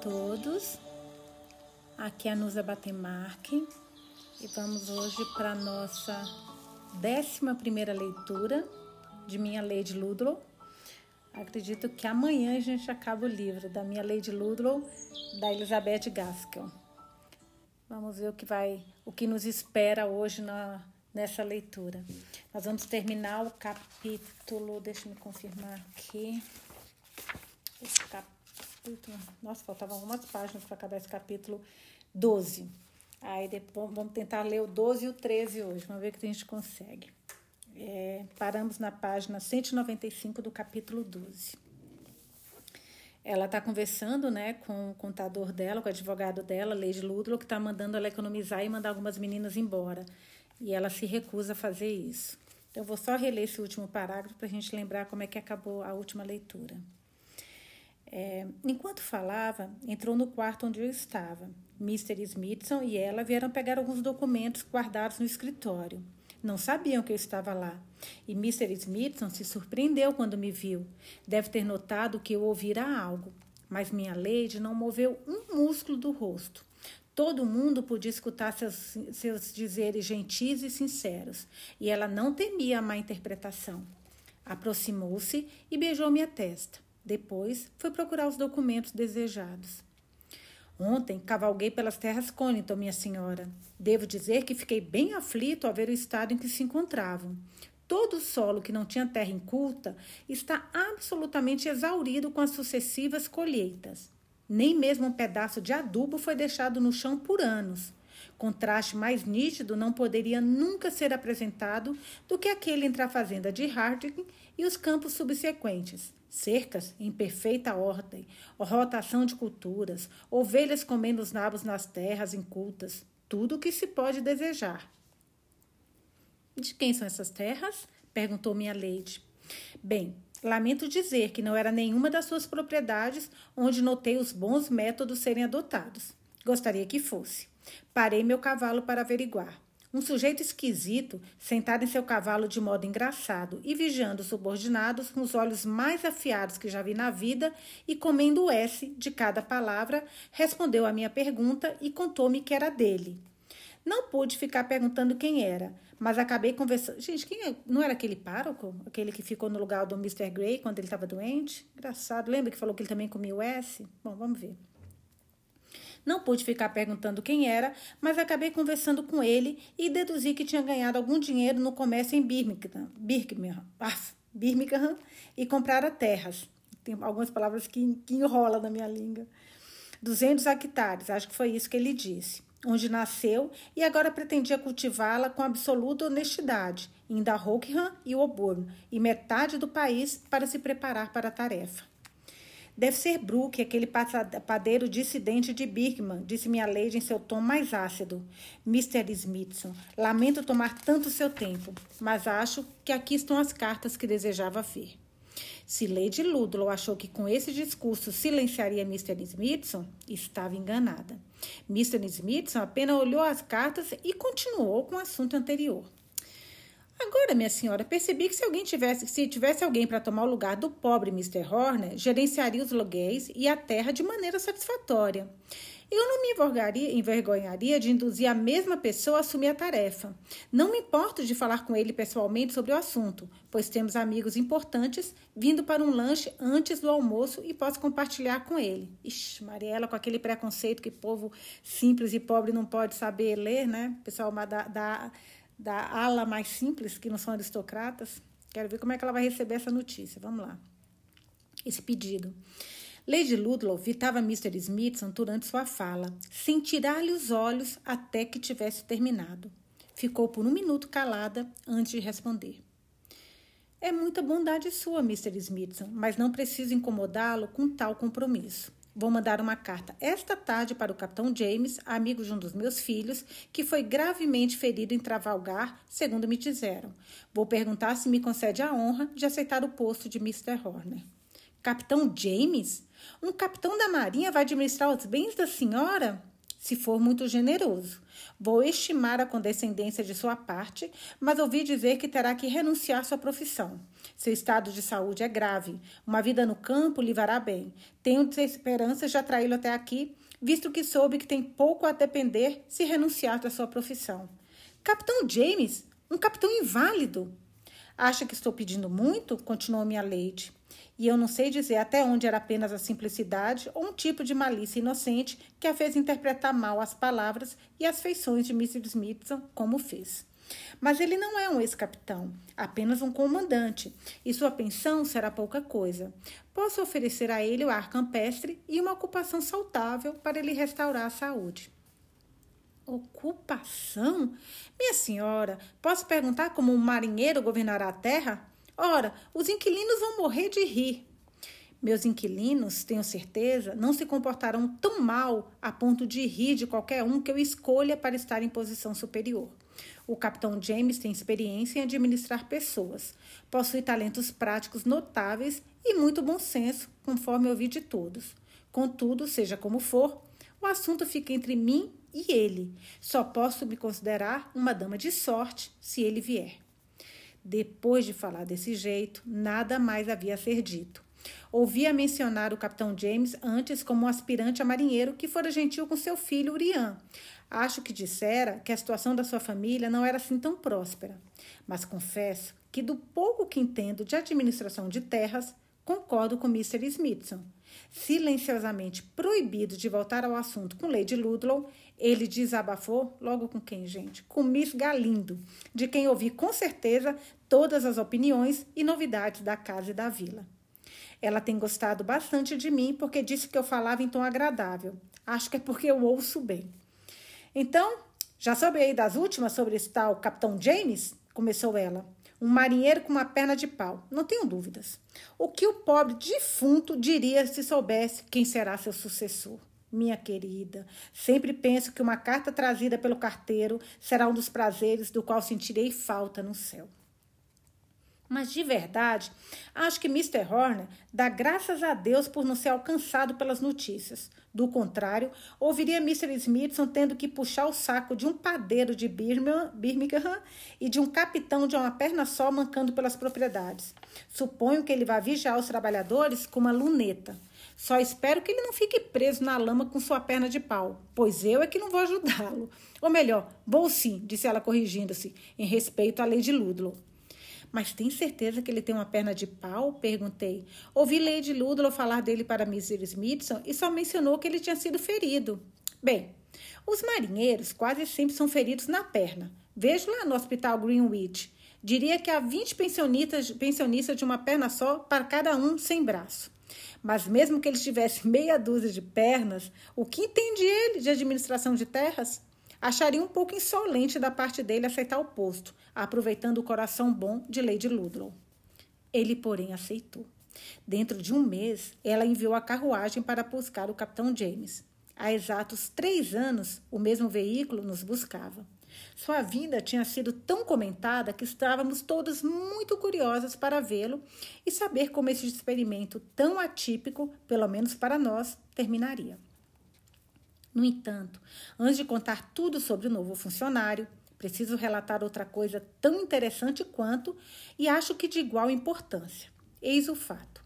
todos. Aqui é a Nusa Batemarque e vamos hoje para a nossa décima primeira leitura de minha Lady Ludlow. Acredito que amanhã a gente acaba o livro da minha Lady Ludlow, da Elizabeth Gaskell. Vamos ver o que vai, o que nos espera hoje na, nessa leitura. Nós vamos terminar o capítulo, deixa eu me confirmar aqui. Capítulo Nossa, faltavam algumas páginas para acabar esse capítulo 12. Aí depois vamos tentar ler o 12 e o 13 hoje. Vamos ver o que a gente consegue. É, paramos na página 195 do capítulo 12. Ela está conversando né, com o contador dela, com o advogado dela, Lady Ludlow, que está mandando ela economizar e mandar algumas meninas embora. E ela se recusa a fazer isso. Então, eu vou só reler esse último parágrafo para a gente lembrar como é que acabou a última leitura. É, enquanto falava, entrou no quarto onde eu estava. Mr. Smithson e ela vieram pegar alguns documentos guardados no escritório. Não sabiam que eu estava lá. E Mr. Smithson se surpreendeu quando me viu. Deve ter notado que eu ouvira algo. Mas minha lady não moveu um músculo do rosto. Todo mundo podia escutar seus, seus dizeres gentis e sinceros, e ela não temia a má interpretação. Aproximou-se e beijou minha testa. Depois, foi procurar os documentos desejados. Ontem cavalguei pelas terras Conington, minha senhora. Devo dizer que fiquei bem aflito ao ver o estado em que se encontravam. Todo o solo que não tinha terra inculta está absolutamente exaurido com as sucessivas colheitas. Nem mesmo um pedaço de adubo foi deixado no chão por anos. Contraste mais nítido não poderia nunca ser apresentado do que aquele entre a fazenda de Harding e os campos subsequentes, cercas em perfeita ordem, rotação de culturas, ovelhas comendo os nabos nas terras incultas, tudo o que se pode desejar. De quem são essas terras? perguntou minha lady. Bem, lamento dizer que não era nenhuma das suas propriedades onde notei os bons métodos serem adotados. Gostaria que fosse. Parei meu cavalo para averiguar. Um sujeito esquisito, sentado em seu cavalo de modo engraçado e vigiando os subordinados com os olhos mais afiados que já vi na vida e comendo o S de cada palavra, respondeu à minha pergunta e contou-me que era dele. Não pude ficar perguntando quem era, mas acabei conversando. Gente, quem é? não era aquele pároco? Aquele que ficou no lugar do Mr. Gray quando ele estava doente? Engraçado. Lembra que falou que ele também comia o S? Bom, vamos ver. Não pude ficar perguntando quem era, mas acabei conversando com ele e deduzi que tinha ganhado algum dinheiro no comércio em Birmingham, Birmingham, Birmingham e comprara terras. Tem algumas palavras que, que enrola na minha língua. 200 hectares, acho que foi isso que ele disse. Onde nasceu e agora pretendia cultivá-la com absoluta honestidade, indo a Rockham e Auburn, e metade do país para se preparar para a tarefa. Deve ser Brooke, aquele padeiro dissidente de Birkman, disse minha lady em seu tom mais ácido. Mr. Smithson, lamento tomar tanto seu tempo, mas acho que aqui estão as cartas que desejava ver. Se Lady Ludlow achou que com esse discurso silenciaria Mr. Smithson, estava enganada. Mr. Smithson apenas olhou as cartas e continuou com o assunto anterior. Agora, minha senhora, percebi que se alguém tivesse, se tivesse alguém para tomar o lugar do pobre Mr. Horner, gerenciaria os loguéis e a terra de maneira satisfatória. Eu não me envergonharia de induzir a mesma pessoa a assumir a tarefa. Não me importo de falar com ele pessoalmente sobre o assunto, pois temos amigos importantes vindo para um lanche antes do almoço e posso compartilhar com ele. Ixi, Mariela, com aquele preconceito que povo simples e pobre não pode saber ler, né? Pessoal da, da da ala mais simples, que não são aristocratas. Quero ver como é que ela vai receber essa notícia. Vamos lá. Esse pedido. Lady Ludlow vitava Mr. Smithson durante sua fala, sem tirar-lhe os olhos até que tivesse terminado. Ficou por um minuto calada antes de responder. É muita bondade sua, Mr. Smithson, mas não preciso incomodá-lo com tal compromisso. Vou mandar uma carta esta tarde para o capitão James, amigo de um dos meus filhos, que foi gravemente ferido em Travalgar, segundo me disseram. Vou perguntar se me concede a honra de aceitar o posto de Mr. Horner. Capitão James? Um capitão da Marinha vai administrar os bens da senhora? Se for muito generoso. Vou estimar a condescendência de sua parte, mas ouvi dizer que terá que renunciar sua profissão. Seu estado de saúde é grave. Uma vida no campo lhe vará bem. Tenho esperanças de atraí-lo até aqui, visto que soube que tem pouco a depender se renunciar da sua profissão. Capitão James, um capitão inválido. Acha que estou pedindo muito? Continuou minha Lady. E eu não sei dizer até onde era apenas a simplicidade ou um tipo de malícia inocente que a fez interpretar mal as palavras e as feições de Mr. Smithson, como fez. Mas ele não é um ex-capitão, apenas um comandante, e sua pensão será pouca coisa. Posso oferecer a ele o ar campestre e uma ocupação saudável para ele restaurar a saúde. Ocupação? Minha senhora, posso perguntar como um marinheiro governará a terra? Ora, os inquilinos vão morrer de rir. Meus inquilinos, tenho certeza, não se comportarão tão mal a ponto de rir de qualquer um que eu escolha para estar em posição superior. O capitão James tem experiência em administrar pessoas, possui talentos práticos notáveis e muito bom senso, conforme ouvi de todos. Contudo, seja como for, o assunto fica entre mim e ele. Só posso me considerar uma dama de sorte se ele vier. Depois de falar desse jeito, nada mais havia a ser dito. Ouvia mencionar o capitão James antes como um aspirante a marinheiro que fora gentil com seu filho Urian. Acho que dissera que a situação da sua família não era assim tão próspera. Mas confesso que, do pouco que entendo de administração de terras, concordo com Mr. Smithson. Silenciosamente proibido de voltar ao assunto com Lady Ludlow, ele desabafou logo com quem, gente? Com Miss Galindo, de quem ouvi com certeza todas as opiniões e novidades da casa e da vila. Ela tem gostado bastante de mim porque disse que eu falava em tom agradável. Acho que é porque eu ouço bem. Então, já soube aí das últimas sobre esse tal Capitão James? Começou ela. Um marinheiro com uma perna de pau, não tenho dúvidas. O que o pobre defunto diria se soubesse quem será seu sucessor? Minha querida, sempre penso que uma carta trazida pelo carteiro será um dos prazeres do qual sentirei falta no céu. Mas de verdade, acho que Mr. Horner dá graças a Deus por não ser alcançado pelas notícias. Do contrário, ouviria Mr. Smithson tendo que puxar o saco de um padeiro de Birmingham, e de um capitão de uma perna só mancando pelas propriedades. Suponho que ele vai vigiar os trabalhadores com uma luneta. Só espero que ele não fique preso na lama com sua perna de pau, pois eu é que não vou ajudá-lo. Ou melhor, vou sim, disse ela corrigindo-se, em respeito à Lady Ludlow. Mas tem certeza que ele tem uma perna de pau? Perguntei. Ouvi Lady Ludlow falar dele para Mr. Smithson e só mencionou que ele tinha sido ferido. Bem, os marinheiros quase sempre são feridos na perna. Vejo lá no Hospital Greenwich. Diria que há 20 pensionistas, pensionistas de uma perna só para cada um sem braço. Mas mesmo que ele tivesse meia dúzia de pernas, o que entende ele de administração de terras? Acharia um pouco insolente da parte dele aceitar o posto, aproveitando o coração bom de Lady Ludlow. Ele, porém, aceitou. Dentro de um mês, ela enviou a carruagem para buscar o capitão James. Há exatos três anos, o mesmo veículo nos buscava. Sua vinda tinha sido tão comentada que estávamos todos muito curiosos para vê-lo e saber como esse experimento tão atípico, pelo menos para nós, terminaria. No entanto, antes de contar tudo sobre o novo funcionário, preciso relatar outra coisa tão interessante quanto e acho que de igual importância. Eis o fato.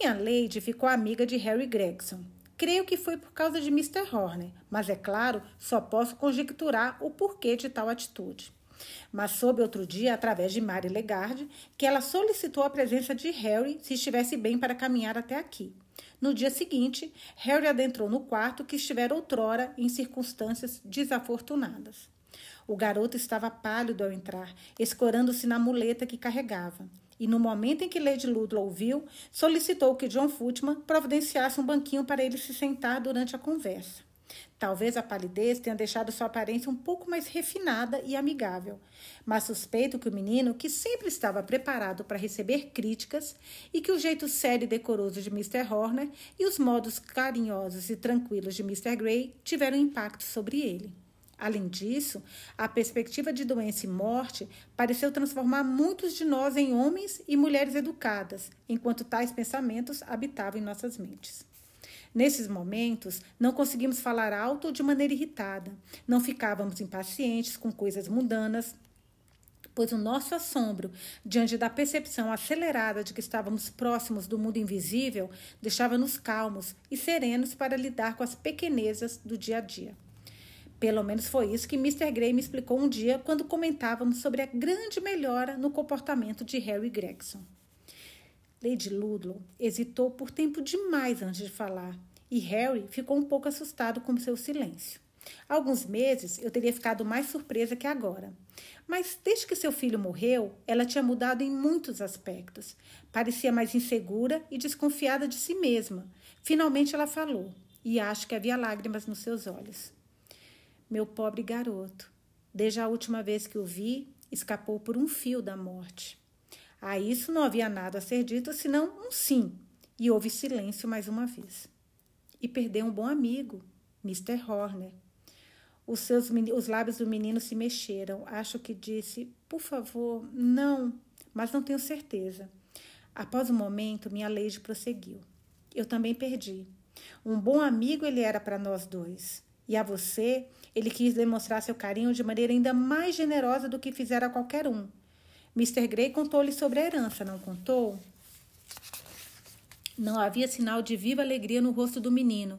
Minha Lady ficou amiga de Harry Gregson, Creio que foi por causa de Mr. Horner, mas é claro, só posso conjecturar o porquê de tal atitude. Mas soube outro dia, através de Mary Legard, que ela solicitou a presença de Harry se estivesse bem para caminhar até aqui. No dia seguinte, Harry adentrou no quarto que estivera outrora em circunstâncias desafortunadas. O garoto estava pálido ao entrar, escorando-se na muleta que carregava e no momento em que Lady Ludlow ouviu, solicitou que John Footman providenciasse um banquinho para ele se sentar durante a conversa. Talvez a palidez tenha deixado sua aparência um pouco mais refinada e amigável, mas suspeito que o menino, que sempre estava preparado para receber críticas, e que o jeito sério e decoroso de Mr. Horner e os modos carinhosos e tranquilos de Mr. Gray tiveram impacto sobre ele. Além disso, a perspectiva de doença e morte pareceu transformar muitos de nós em homens e mulheres educadas, enquanto tais pensamentos habitavam em nossas mentes. Nesses momentos, não conseguimos falar alto ou de maneira irritada. Não ficávamos impacientes com coisas mundanas, pois o nosso assombro, diante da percepção acelerada de que estávamos próximos do mundo invisível, deixava-nos calmos e serenos para lidar com as pequenezas do dia a dia. Pelo menos foi isso que Mr. Gray me explicou um dia quando comentávamos sobre a grande melhora no comportamento de Harry Gregson. Lady Ludlow hesitou por tempo demais antes de falar e Harry ficou um pouco assustado com seu silêncio. Há alguns meses eu teria ficado mais surpresa que agora. Mas desde que seu filho morreu, ela tinha mudado em muitos aspectos. Parecia mais insegura e desconfiada de si mesma. Finalmente ela falou, e acho que havia lágrimas nos seus olhos. Meu pobre garoto, desde a última vez que o vi, escapou por um fio da morte. A isso não havia nada a ser dito senão um sim, e houve silêncio mais uma vez. E perdeu um bom amigo, Mr. Horner. Os, seus, os lábios do menino se mexeram. Acho que disse: Por favor, não, mas não tenho certeza. Após um momento, minha Lady prosseguiu. Eu também perdi. Um bom amigo ele era para nós dois. E a você, ele quis demonstrar seu carinho de maneira ainda mais generosa do que fizera a qualquer um. Mr. Gray contou-lhe sobre a herança, não contou? Não havia sinal de viva alegria no rosto do menino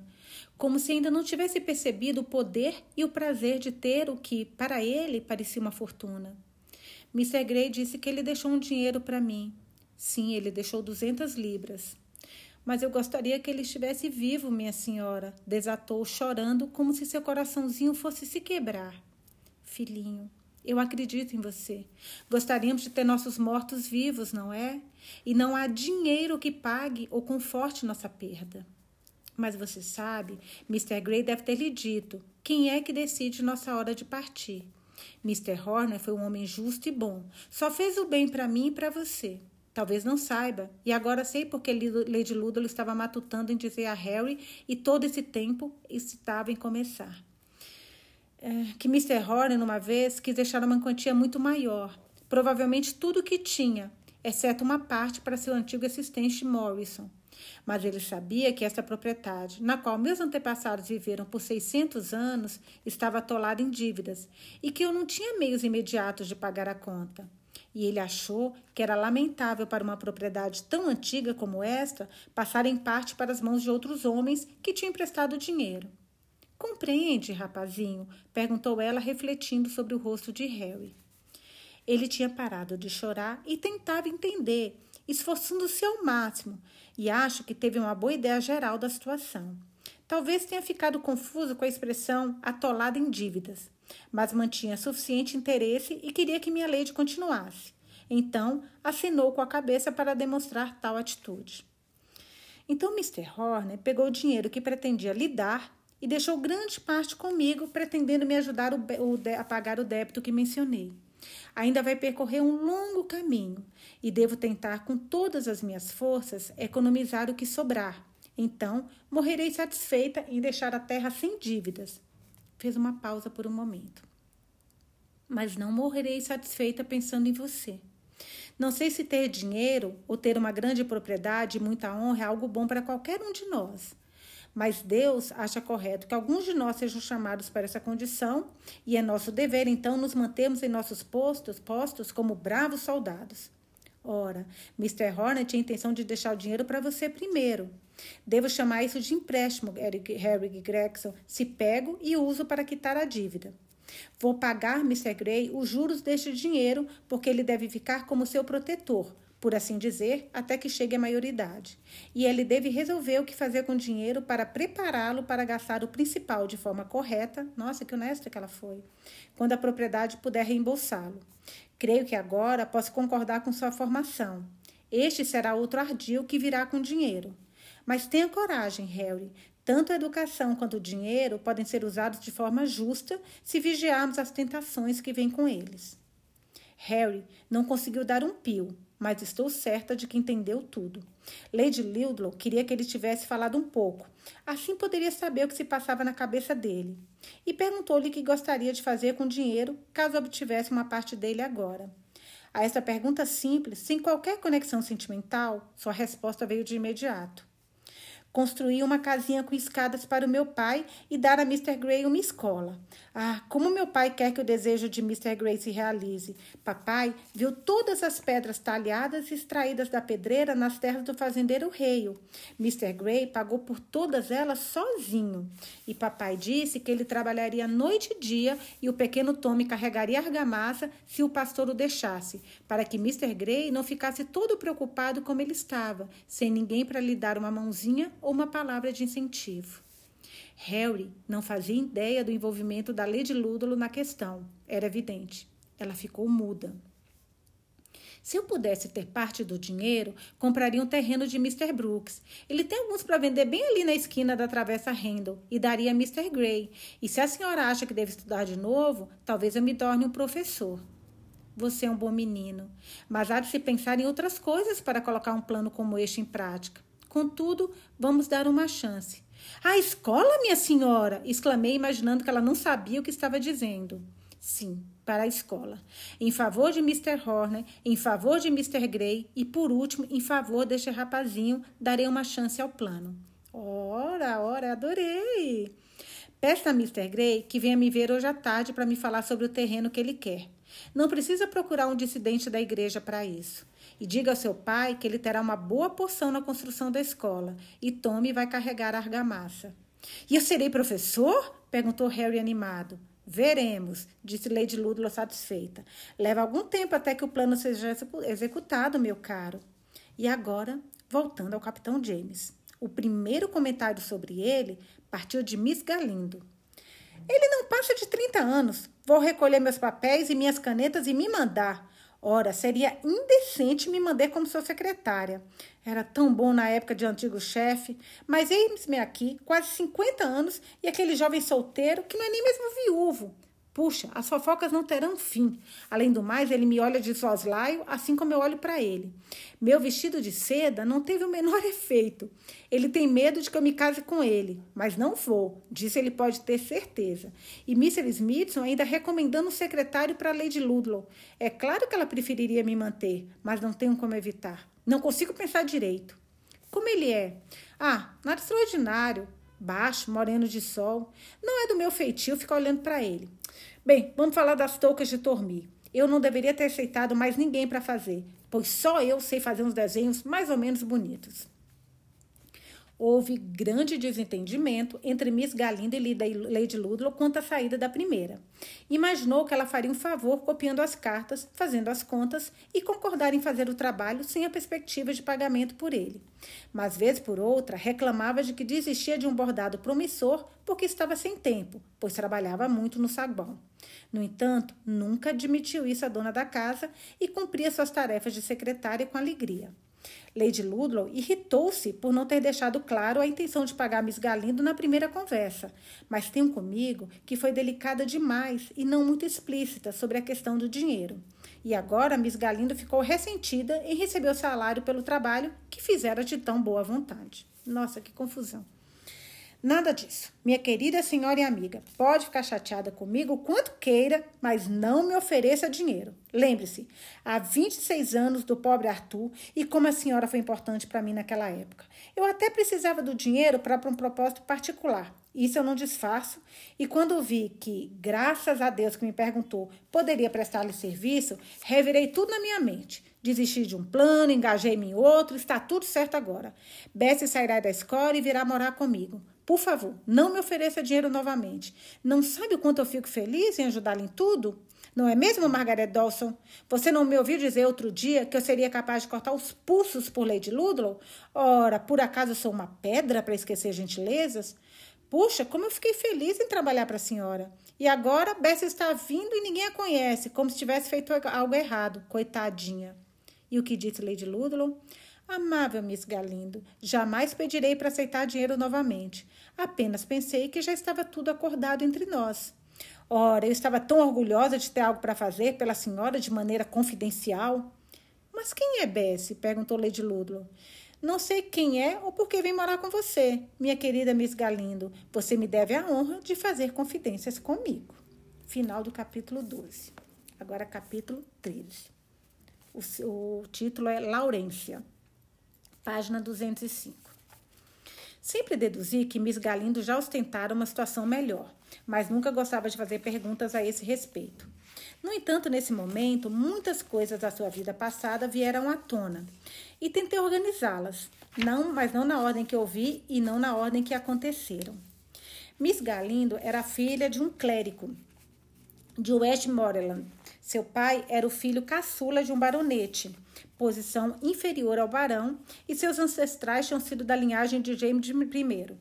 como se ainda não tivesse percebido o poder e o prazer de ter o que, para ele, parecia uma fortuna. Mr. Gray disse que ele deixou um dinheiro para mim. Sim, ele deixou duzentas libras. Mas eu gostaria que ele estivesse vivo, minha senhora, desatou, chorando como se seu coraçãozinho fosse se quebrar. Filhinho, eu acredito em você. Gostaríamos de ter nossos mortos vivos, não é? E não há dinheiro que pague ou conforte nossa perda. Mas você sabe, Mr. Gray deve ter lhe dito quem é que decide nossa hora de partir. Mr. Horner foi um homem justo e bom. Só fez o bem para mim e para você. Talvez não saiba. E agora sei porque Lady Ludlow estava matutando em dizer a Harry e todo esse tempo estava em começar. É, que Mr. Horner, uma vez, quis deixar uma quantia muito maior. Provavelmente tudo o que tinha, exceto uma parte para seu antigo assistente Morrison. Mas ele sabia que essa propriedade, na qual meus antepassados viveram por 600 anos, estava atolada em dívidas e que eu não tinha meios imediatos de pagar a conta. E ele achou que era lamentável para uma propriedade tão antiga como esta passar em parte para as mãos de outros homens que tinham emprestado dinheiro. Compreende, rapazinho? perguntou ela, refletindo sobre o rosto de Harry. Ele tinha parado de chorar e tentava entender, esforçando-se ao máximo, e acho que teve uma boa ideia geral da situação. Talvez tenha ficado confuso com a expressão atolada em dívidas, mas mantinha suficiente interesse e queria que minha lady continuasse. Então, assinou com a cabeça para demonstrar tal atitude. Então, Mr. Horner pegou o dinheiro que pretendia lhe dar e deixou grande parte comigo, pretendendo me ajudar a pagar o débito que mencionei. Ainda vai percorrer um longo caminho e devo tentar com todas as minhas forças economizar o que sobrar. Então, morrerei satisfeita em deixar a terra sem dívidas. Fez uma pausa por um momento. Mas não morrerei satisfeita pensando em você. Não sei se ter dinheiro ou ter uma grande propriedade e muita honra é algo bom para qualquer um de nós. Mas Deus acha correto que alguns de nós sejam chamados para essa condição e é nosso dever então nos mantermos em nossos postos, postos como bravos soldados. Ora, Mr. Horner tinha intenção de deixar o dinheiro para você primeiro. Devo chamar isso de empréstimo, Eric, Harry Gregson, se pego e uso para quitar a dívida. Vou pagar Mr. Gray os juros deste dinheiro, porque ele deve ficar como seu protetor, por assim dizer, até que chegue à maioridade. E ele deve resolver o que fazer com o dinheiro para prepará-lo para gastar o principal de forma correta. Nossa, que honesta que ela foi. Quando a propriedade puder reembolsá-lo. Creio que agora posso concordar com sua formação. Este será outro ardil que virá com dinheiro. Mas tenha coragem, Harry. Tanto a educação quanto o dinheiro podem ser usados de forma justa se vigiarmos as tentações que vêm com eles. Harry não conseguiu dar um pio, mas estou certa de que entendeu tudo. Lady Ludlow queria que ele tivesse falado um pouco, assim poderia saber o que se passava na cabeça dele. E perguntou-lhe o que gostaria de fazer com o dinheiro caso obtivesse uma parte dele agora. A essa pergunta simples, sem qualquer conexão sentimental, sua resposta veio de imediato. Construir uma casinha com escadas para o meu pai e dar a Mr. Gray uma escola. Ah, como meu pai quer que o desejo de Mr. Gray se realize. Papai viu todas as pedras talhadas e extraídas da pedreira nas terras do fazendeiro Reio. Mr. Gray pagou por todas elas sozinho. E papai disse que ele trabalharia noite e dia e o pequeno Tommy carregaria argamassa se o pastor o deixasse, para que Mr. Gray não ficasse todo preocupado como ele estava, sem ninguém para lhe dar uma mãozinha ou uma palavra de incentivo. Harry não fazia ideia do envolvimento da Lady Ludlow na questão. Era evidente. Ela ficou muda. Se eu pudesse ter parte do dinheiro, compraria um terreno de Mr. Brooks. Ele tem alguns para vender bem ali na esquina da Travessa Randall e daria a Mr. Gray. E se a senhora acha que deve estudar de novo, talvez eu me torne um professor. Você é um bom menino, mas há de se pensar em outras coisas para colocar um plano como este em prática. Contudo, vamos dar uma chance. A escola, minha senhora! exclamei, imaginando que ela não sabia o que estava dizendo. Sim, para a escola. Em favor de Mr. Horner, em favor de Mr. Gray e, por último, em favor deste rapazinho, darei uma chance ao plano. Ora, ora, adorei! Peça a Mr. Gray que venha me ver hoje à tarde para me falar sobre o terreno que ele quer. Não precisa procurar um dissidente da igreja para isso. E diga ao seu pai que ele terá uma boa porção na construção da escola e Tommy vai carregar a argamassa. E eu serei professor? perguntou Harry animado. Veremos, disse Lady Ludlow satisfeita. Leva algum tempo até que o plano seja executado, meu caro. E agora, voltando ao capitão James. O primeiro comentário sobre ele partiu de Miss Galindo. Ele não passa de 30 anos. Vou recolher meus papéis e minhas canetas e me mandar. Ora, seria indecente me mandar como sua secretária. Era tão bom na época de antigo chefe, mas eis-me aqui, quase 50 anos, e aquele jovem solteiro que não é nem mesmo viúvo. Puxa, as fofocas não terão fim. Além do mais, ele me olha de soslaio, assim como eu olho para ele. Meu vestido de seda não teve o menor efeito. Ele tem medo de que eu me case com ele, mas não vou. Disso ele pode ter certeza. E Mr. Smithson ainda recomendando um secretário para Lady Ludlow. É claro que ela preferiria me manter, mas não tenho como evitar. Não consigo pensar direito. Como ele é? Ah, nada extraordinário. Baixo, moreno de sol. Não é do meu feitio ficar olhando para ele. Bem, vamos falar das toucas de Tormi. Eu não deveria ter aceitado mais ninguém para fazer, pois só eu sei fazer uns desenhos mais ou menos bonitos. Houve grande desentendimento entre Miss Galinda e Lady Ludlow quanto à saída da primeira. Imaginou que ela faria um favor copiando as cartas, fazendo as contas e concordar em fazer o trabalho sem a perspectiva de pagamento por ele. Mas, vez por outra, reclamava de que desistia de um bordado promissor porque estava sem tempo, pois trabalhava muito no saguão. No entanto, nunca admitiu isso à dona da casa e cumpria suas tarefas de secretária com alegria. Lady Ludlow irritou-se por não ter deixado claro a intenção de pagar Miss Galindo na primeira conversa, mas tenho comigo que foi delicada demais e não muito explícita sobre a questão do dinheiro. E agora Miss Galindo ficou ressentida em receber o salário pelo trabalho que fizera de tão boa vontade. Nossa, que confusão. Nada disso. Minha querida senhora e amiga, pode ficar chateada comigo o quanto queira, mas não me ofereça dinheiro. Lembre-se, há 26 anos do pobre Arthur e como a senhora foi importante para mim naquela época. Eu até precisava do dinheiro para um propósito particular. Isso eu não disfarço. E quando vi que, graças a Deus que me perguntou, poderia prestar-lhe serviço, revirei tudo na minha mente. Desisti de um plano, engajei-me em outro, está tudo certo agora. Bessie sairá da escola e virá morar comigo. Por favor, não me ofereça dinheiro novamente. Não sabe o quanto eu fico feliz em ajudá-la em tudo? Não é mesmo, Margaret Dawson? Você não me ouviu dizer outro dia que eu seria capaz de cortar os pulsos por Lady Ludlow? Ora, por acaso sou uma pedra para esquecer gentilezas? Puxa, como eu fiquei feliz em trabalhar para a senhora. E agora Bessie está vindo e ninguém a conhece, como se tivesse feito algo errado. Coitadinha. E o que disse Lady Ludlow? Amável Miss Galindo, jamais pedirei para aceitar dinheiro novamente. Apenas pensei que já estava tudo acordado entre nós. Ora, eu estava tão orgulhosa de ter algo para fazer pela senhora de maneira confidencial. Mas quem é Bessie? perguntou Lady Ludlow. Não sei quem é ou por que vem morar com você, minha querida Miss Galindo. Você me deve a honra de fazer confidências comigo. Final do capítulo 12. Agora, capítulo 13. O, o título é Laurência página 205. Sempre deduzi que Miss Galindo já ostentara uma situação melhor, mas nunca gostava de fazer perguntas a esse respeito. No entanto, nesse momento, muitas coisas da sua vida passada vieram à tona e tentei organizá-las, não, mas não na ordem que eu vi e não na ordem que aconteceram. Miss Galindo era filha de um clérigo de Westmoreland. Seu pai era o filho caçula de um baronete, posição inferior ao barão, e seus ancestrais tinham sido da linhagem de James I.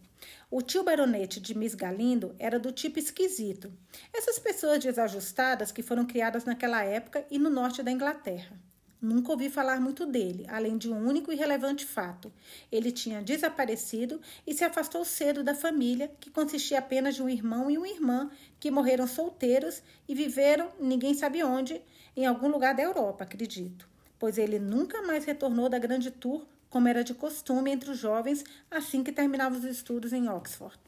O tio baronete de Miss Galindo era do tipo esquisito. Essas pessoas desajustadas que foram criadas naquela época e no norte da Inglaterra. Nunca ouvi falar muito dele, além de um único e relevante fato. Ele tinha desaparecido e se afastou cedo da família, que consistia apenas de um irmão e uma irmã, que morreram solteiros e viveram, ninguém sabe onde, em algum lugar da Europa, acredito. Pois ele nunca mais retornou da grande tour como era de costume entre os jovens assim que terminava os estudos em Oxford.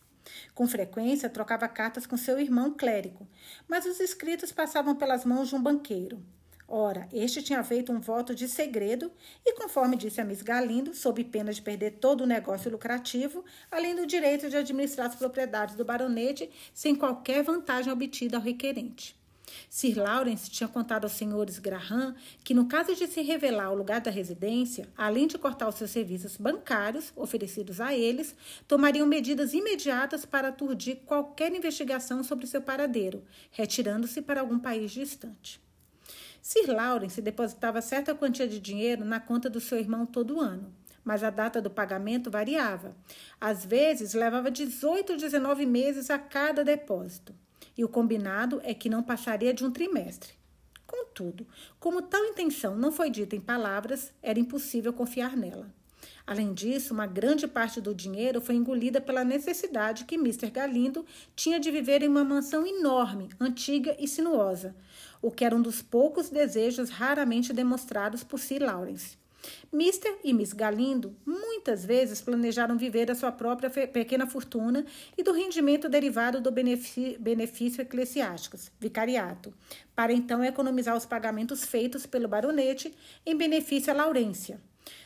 Com frequência, trocava cartas com seu irmão clérigo, mas os escritos passavam pelas mãos de um banqueiro. Ora, este tinha feito um voto de segredo e, conforme disse a Miss Galindo, sob pena de perder todo o negócio lucrativo, além do direito de administrar as propriedades do baronete sem qualquer vantagem obtida ao requerente. Sir Lawrence tinha contado aos senhores Graham que, no caso de se revelar o lugar da residência, além de cortar os seus serviços bancários oferecidos a eles, tomariam medidas imediatas para aturdir qualquer investigação sobre seu paradeiro, retirando-se para algum país distante. Sir Lawrence depositava certa quantia de dinheiro na conta do seu irmão todo ano, mas a data do pagamento variava. Às vezes, levava 18 ou 19 meses a cada depósito e o combinado é que não passaria de um trimestre. Contudo, como tal intenção não foi dita em palavras, era impossível confiar nela. Além disso, uma grande parte do dinheiro foi engolida pela necessidade que Mr. Galindo tinha de viver em uma mansão enorme, antiga e sinuosa, o que era um dos poucos desejos raramente demonstrados por Sir Lawrence. Mr. e Miss Galindo muitas vezes planejaram viver a sua própria pequena fortuna e do rendimento derivado do benefício eclesiástico, vicariato, para então economizar os pagamentos feitos pelo baronete em benefício a Laurência,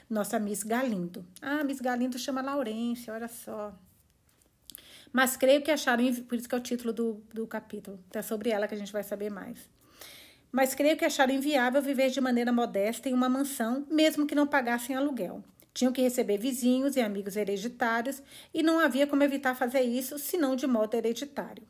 nossa Miss Galindo. Ah, Miss Galindo chama Laurência, olha só. Mas creio que acharam, por isso que é o título do, do capítulo, é sobre ela que a gente vai saber mais mas creio que acharam inviável viver de maneira modesta em uma mansão, mesmo que não pagassem aluguel. Tinham que receber vizinhos e amigos hereditários e não havia como evitar fazer isso senão de modo hereditário.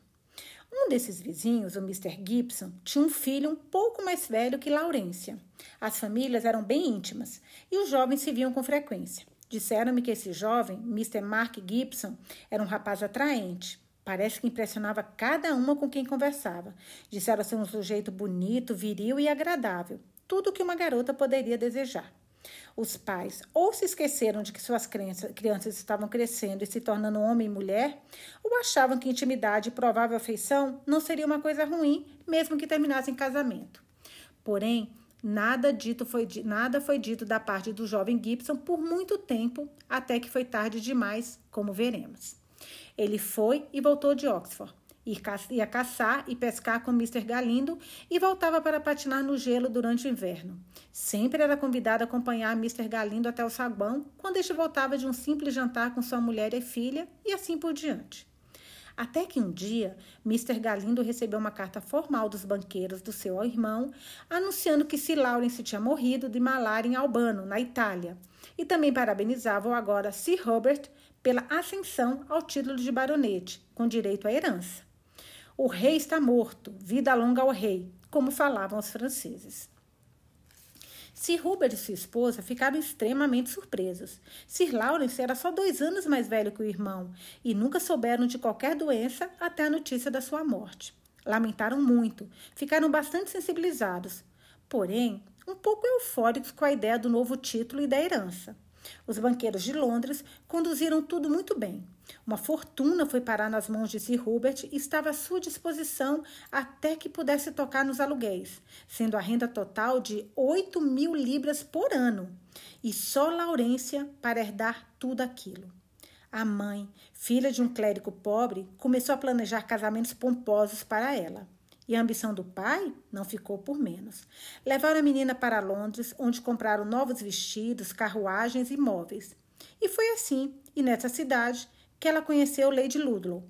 Um desses vizinhos, o Mr. Gibson, tinha um filho um pouco mais velho que Laurência. As famílias eram bem íntimas e os jovens se viam com frequência. Disseram-me que esse jovem, Mr. Mark Gibson, era um rapaz atraente. Parece que impressionava cada uma com quem conversava. Disseram ser um sujeito bonito, viril e agradável. Tudo o que uma garota poderia desejar. Os pais ou se esqueceram de que suas crianças estavam crescendo e se tornando homem e mulher, ou achavam que intimidade e provável afeição não seria uma coisa ruim, mesmo que terminassem casamento. Porém, nada dito foi nada foi dito da parte do jovem Gibson por muito tempo, até que foi tarde demais, como veremos. Ele foi e voltou de Oxford. Ia caçar e pescar com Mr. Galindo e voltava para patinar no gelo durante o inverno. Sempre era convidado a acompanhar Mr. Galindo até o saguão, quando este voltava de um simples jantar com sua mulher e filha, e assim por diante. Até que um dia, Mr. Galindo recebeu uma carta formal dos banqueiros do seu irmão, anunciando que Sir Lawrence tinha morrido de malária em Albano, na Itália, e também parabenizava o agora Sir Robert pela ascensão ao título de baronete, com direito à herança. O rei está morto, vida longa ao rei, como falavam os franceses. Sir Hubert e sua esposa ficaram extremamente surpresos. Sir Lawrence era só dois anos mais velho que o irmão e nunca souberam de qualquer doença até a notícia da sua morte. Lamentaram muito, ficaram bastante sensibilizados, porém um pouco eufóricos com a ideia do novo título e da herança. Os banqueiros de Londres conduziram tudo muito bem. Uma fortuna foi parar nas mãos de Sir Hubert e estava à sua disposição até que pudesse tocar nos aluguéis, sendo a renda total de 8 mil libras por ano. E só Laurência para herdar tudo aquilo. A mãe, filha de um clérigo pobre, começou a planejar casamentos pomposos para ela. E a ambição do pai não ficou por menos. Levaram a menina para Londres, onde compraram novos vestidos, carruagens e móveis. E foi assim, e nessa cidade, que ela conheceu Lady Ludlow.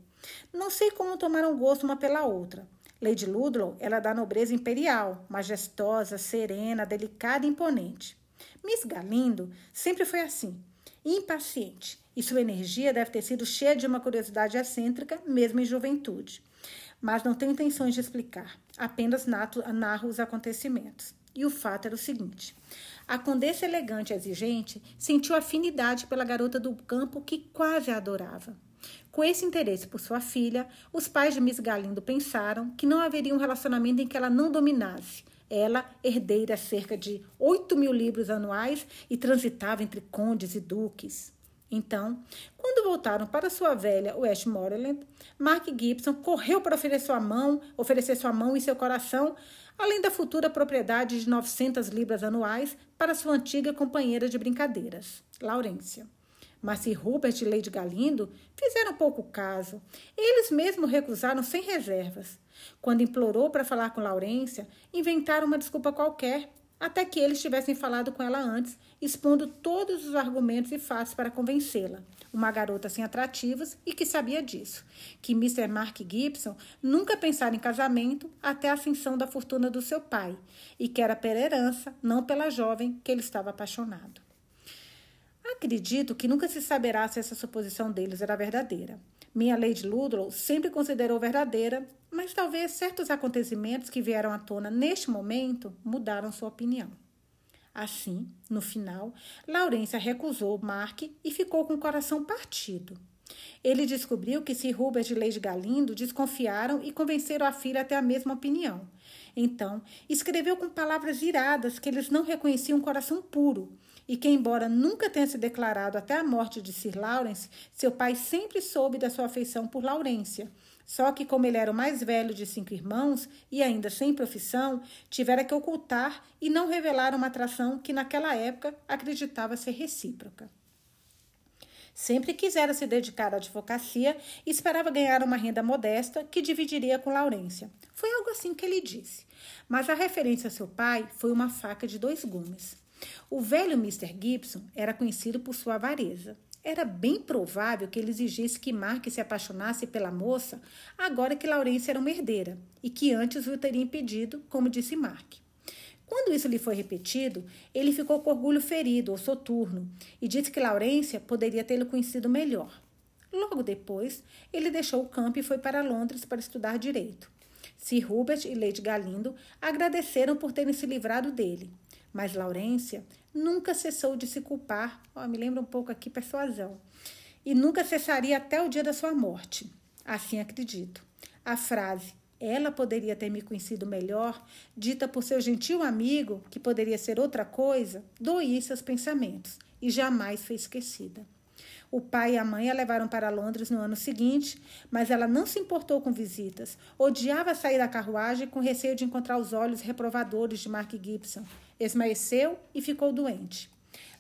Não sei como tomaram gosto uma pela outra. Lady Ludlow era é da nobreza imperial, majestosa, serena, delicada e imponente. Miss Galindo sempre foi assim, impaciente, e sua energia deve ter sido cheia de uma curiosidade excêntrica, mesmo em juventude. Mas não tenho intenções de explicar, apenas narro os acontecimentos. E o fato era o seguinte: a condessa elegante e exigente sentiu afinidade pela garota do campo que quase a adorava. Com esse interesse por sua filha, os pais de Miss Galindo pensaram que não haveria um relacionamento em que ela não dominasse. Ela, herdeira cerca de 8 mil libros anuais e transitava entre condes e duques. Então, quando voltaram para sua velha Westmoreland, Mark Gibson correu para oferecer sua mão, oferecer sua mão e seu coração, além da futura propriedade de 900 libras anuais para sua antiga companheira de brincadeiras, Laurência. Mas se Rupert e Lady Galindo fizeram pouco caso. Eles mesmos recusaram sem reservas. Quando implorou para falar com Laurência, inventaram uma desculpa qualquer, até que eles tivessem falado com ela antes, expondo todos os argumentos e fatos para convencê-la. Uma garota sem atrativos e que sabia disso, que Mr. Mark Gibson nunca pensara em casamento até a ascensão da fortuna do seu pai, e que era pela herança, não pela jovem que ele estava apaixonado. Acredito que nunca se saberá se essa suposição deles era verdadeira. Minha Lady Ludlow sempre considerou verdadeira, mas talvez certos acontecimentos que vieram à tona neste momento mudaram sua opinião. Assim, no final, Laurência recusou Mark e ficou com o coração partido. Ele descobriu que Sir Rubert e Lady Galindo desconfiaram e convenceram a filha a ter a mesma opinião. Então, escreveu com palavras iradas que eles não reconheciam um coração puro e que, embora nunca tenha se declarado até a morte de Sir Lawrence, seu pai sempre soube da sua afeição por Laurência. Só que, como ele era o mais velho de cinco irmãos e ainda sem profissão, tivera que ocultar e não revelar uma atração que, naquela época, acreditava ser recíproca. Sempre quisera se dedicar à advocacia e esperava ganhar uma renda modesta que dividiria com Laurência. Foi algo assim que ele disse. Mas a referência a seu pai foi uma faca de dois gumes. O velho Mr. Gibson era conhecido por sua avareza. Era bem provável que ele exigisse que Mark se apaixonasse pela moça agora que Laurência era uma herdeira e que antes o teria impedido, como disse Mark. Quando isso lhe foi repetido, ele ficou com orgulho ferido ou soturno e disse que Laurência poderia tê-lo conhecido melhor. Logo depois, ele deixou o campo e foi para Londres para estudar direito. Sir Hubert e Lady Galindo agradeceram por terem se livrado dele mas Laurência nunca cessou de se culpar, me lembra um pouco aqui persuasão, e nunca cessaria até o dia da sua morte. Assim acredito. A frase ela poderia ter me conhecido melhor, dita por seu gentil amigo, que poderia ser outra coisa, doía seus pensamentos e jamais foi esquecida. O pai e a mãe a levaram para Londres no ano seguinte, mas ela não se importou com visitas. Odiava sair da carruagem com receio de encontrar os olhos reprovadores de Mark Gibson. Esmaeceu e ficou doente.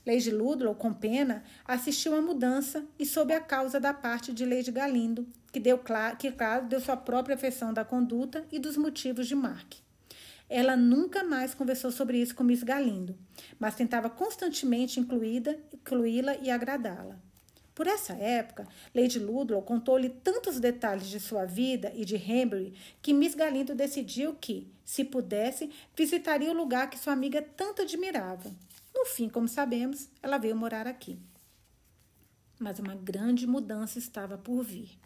Lady Ludlow, com pena, assistiu à mudança e soube a causa da parte de Lady Galindo, que deu que claro deu sua própria afeição da conduta e dos motivos de Mark. Ela nunca mais conversou sobre isso com Miss Galindo, mas tentava constantemente incluí-la e agradá-la. Por essa época, Lady Ludlow contou-lhe tantos detalhes de sua vida e de Henbury que Miss Galindo decidiu que, se pudesse, visitaria o lugar que sua amiga tanto admirava. No fim, como sabemos, ela veio morar aqui. Mas uma grande mudança estava por vir.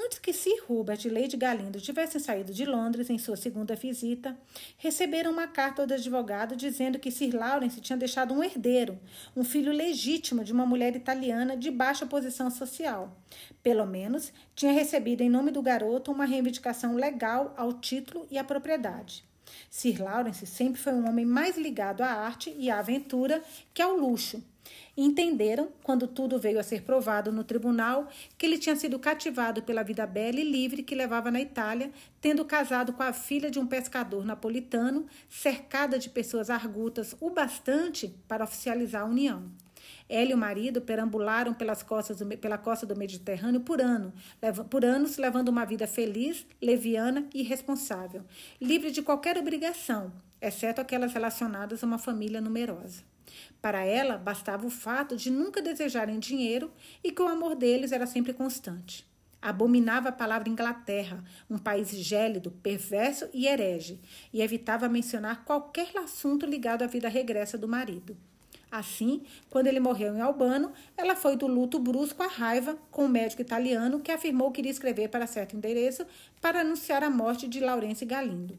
Antes que Sir Hubert e Lady Galindo tivessem saído de Londres em sua segunda visita, receberam uma carta do advogado dizendo que Sir Lawrence tinha deixado um herdeiro, um filho legítimo de uma mulher italiana de baixa posição social. Pelo menos, tinha recebido em nome do garoto uma reivindicação legal ao título e à propriedade. Sir Lawrence sempre foi um homem mais ligado à arte e à aventura que ao luxo entenderam, quando tudo veio a ser provado no tribunal, que ele tinha sido cativado pela vida bela e livre que levava na Itália, tendo casado com a filha de um pescador napolitano, cercada de pessoas argutas o bastante para oficializar a união. Ela e o marido perambularam pelas costas do, pela costa do Mediterrâneo por, ano, por anos, levando uma vida feliz, leviana e irresponsável, livre de qualquer obrigação, exceto aquelas relacionadas a uma família numerosa. Para ela, bastava o fato de nunca desejarem dinheiro e que o amor deles era sempre constante. Abominava a palavra Inglaterra, um país gélido, perverso e herege, e evitava mencionar qualquer assunto ligado à vida regressa do marido. Assim, quando ele morreu em Albano, ela foi do luto brusco à raiva com o médico italiano que afirmou que iria escrever para certo endereço para anunciar a morte de Laurence Galindo.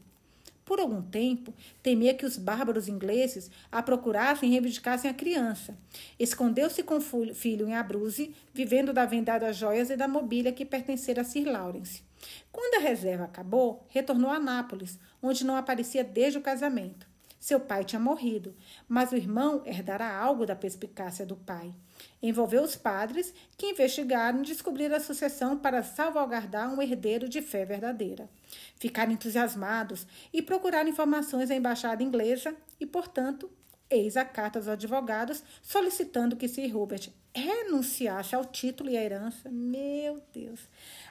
Por algum tempo, temia que os bárbaros ingleses a procurassem e reivindicassem a criança. Escondeu-se com o filho em Abruzzi, vivendo da venda das joias e da mobília que pertencera a Sir Lawrence. Quando a reserva acabou, retornou a Nápoles, onde não aparecia desde o casamento. Seu pai tinha morrido, mas o irmão herdara algo da perspicácia do pai. Envolveu os padres, que investigaram e descobriram a sucessão para salvaguardar um herdeiro de fé verdadeira. Ficaram entusiasmados e procuraram informações na embaixada inglesa e, portanto, eis a carta aos advogados solicitando que Sir Robert renunciasse ao título e à herança. Meu Deus!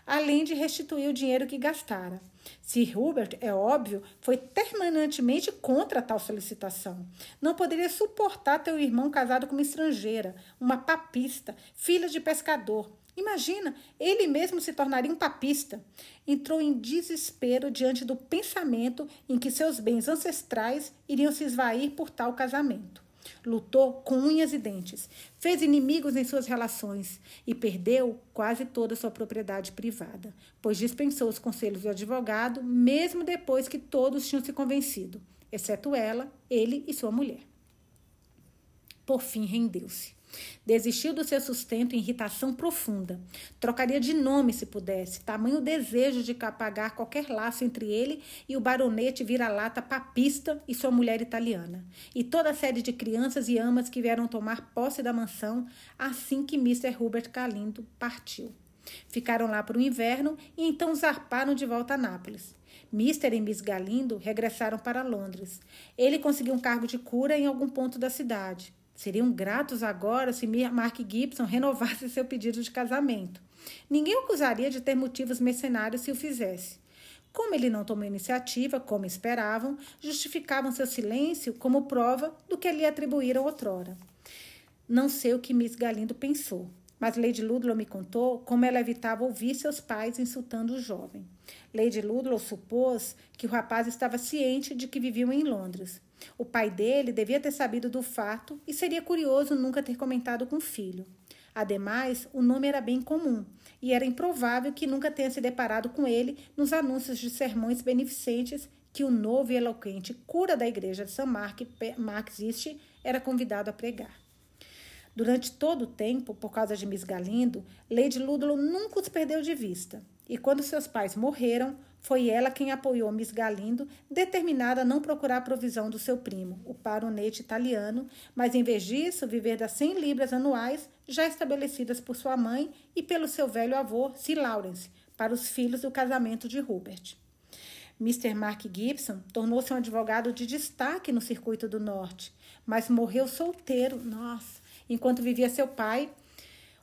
Além de restituir o dinheiro que gastara. Sir Hubert, é óbvio, foi terminantemente contra tal solicitação. Não poderia suportar ter um irmão casado com uma estrangeira, uma papista, filha de pescador. Imagina, ele mesmo se tornaria um papista. Entrou em desespero diante do pensamento em que seus bens ancestrais iriam se esvair por tal casamento. Lutou com unhas e dentes, fez inimigos em suas relações e perdeu quase toda sua propriedade privada, pois dispensou os conselhos do advogado, mesmo depois que todos tinham se convencido, exceto ela, ele e sua mulher. Por fim, rendeu-se. Desistiu do seu sustento em irritação profunda. Trocaria de nome se pudesse, tamanho desejo de apagar qualquer laço entre ele e o baronete vira-lata papista e sua mulher italiana. E toda a série de crianças e amas que vieram tomar posse da mansão assim que Mr. Hubert Galindo partiu. Ficaram lá por um inverno e então zarparam de volta a Nápoles. Mr. e Miss Galindo regressaram para Londres. Ele conseguiu um cargo de cura em algum ponto da cidade. Seriam gratos agora se Mark Gibson renovasse seu pedido de casamento. Ninguém o acusaria de ter motivos mercenários se o fizesse. Como ele não tomou iniciativa, como esperavam, justificavam seu silêncio como prova do que lhe atribuíram outrora. Não sei o que Miss Galindo pensou, mas Lady Ludlow me contou como ela evitava ouvir seus pais insultando o jovem. Lady Ludlow supôs que o rapaz estava ciente de que viviam em Londres. O pai dele devia ter sabido do fato e seria curioso nunca ter comentado com o filho. Ademais, o nome era bem comum e era improvável que nunca tenha se deparado com ele nos anúncios de sermões beneficentes que o novo e eloquente cura da igreja de São Mark, Zist era convidado a pregar. Durante todo o tempo, por causa de Miss Galindo, Lady Ludlow nunca os perdeu de vista. E quando seus pais morreram, foi ela quem apoiou Miss Galindo, determinada a não procurar a provisão do seu primo, o baronete italiano, mas em vez disso, viver das 100 libras anuais já estabelecidas por sua mãe e pelo seu velho avô, Sir Lawrence, para os filhos do casamento de Rupert. Mr. Mark Gibson tornou-se um advogado de destaque no circuito do norte, mas morreu solteiro, nossa, enquanto vivia seu pai,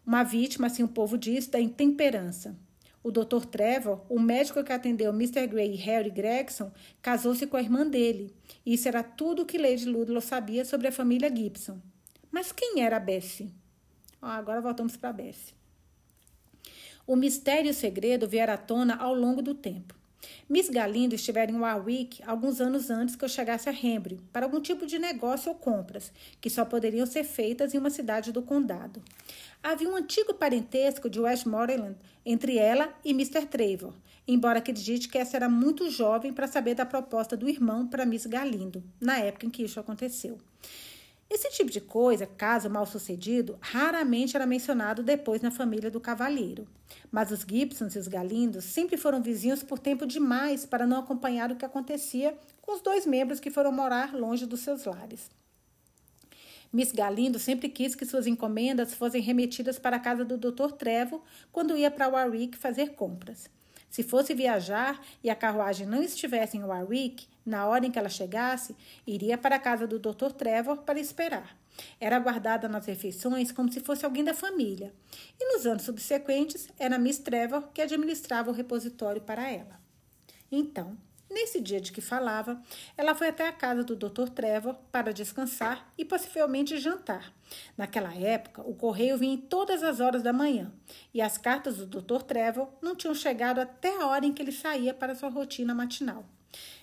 uma vítima, assim o povo diz, da intemperança. O Dr. Trevor, o médico que atendeu Mr. Gray e Harry Gregson, casou-se com a irmã dele. Isso era tudo o que Lady Ludlow sabia sobre a família Gibson. Mas quem era Bessie? Ah, agora voltamos para Bessie. O mistério e o segredo vieram à tona ao longo do tempo. Miss Galindo estivera em Warwick alguns anos antes que eu chegasse a Hembury para algum tipo de negócio ou compras, que só poderiam ser feitas em uma cidade do condado. Havia um antigo parentesco de Westmoreland entre ela e Mr. Trevor, embora acredite que essa era muito jovem para saber da proposta do irmão para Miss Galindo, na época em que isso aconteceu. Esse tipo de coisa, caso mal sucedido, raramente era mencionado depois na família do cavalheiro. Mas os Gibsons e os Galindos sempre foram vizinhos por tempo demais para não acompanhar o que acontecia com os dois membros que foram morar longe dos seus lares. Miss Galindo sempre quis que suas encomendas fossem remetidas para a casa do Dr. Trevo quando ia para Warwick fazer compras. Se fosse viajar e a carruagem não estivesse em Warwick, na hora em que ela chegasse, iria para a casa do Dr. Trevor para esperar. Era guardada nas refeições como se fosse alguém da família. E nos anos subsequentes, era Miss Trevor que administrava o repositório para ela. Então, Nesse dia de que falava, ela foi até a casa do Dr. Trevor para descansar e possivelmente jantar. Naquela época, o correio vinha em todas as horas da manhã e as cartas do Dr. Trevor não tinham chegado até a hora em que ele saía para sua rotina matinal.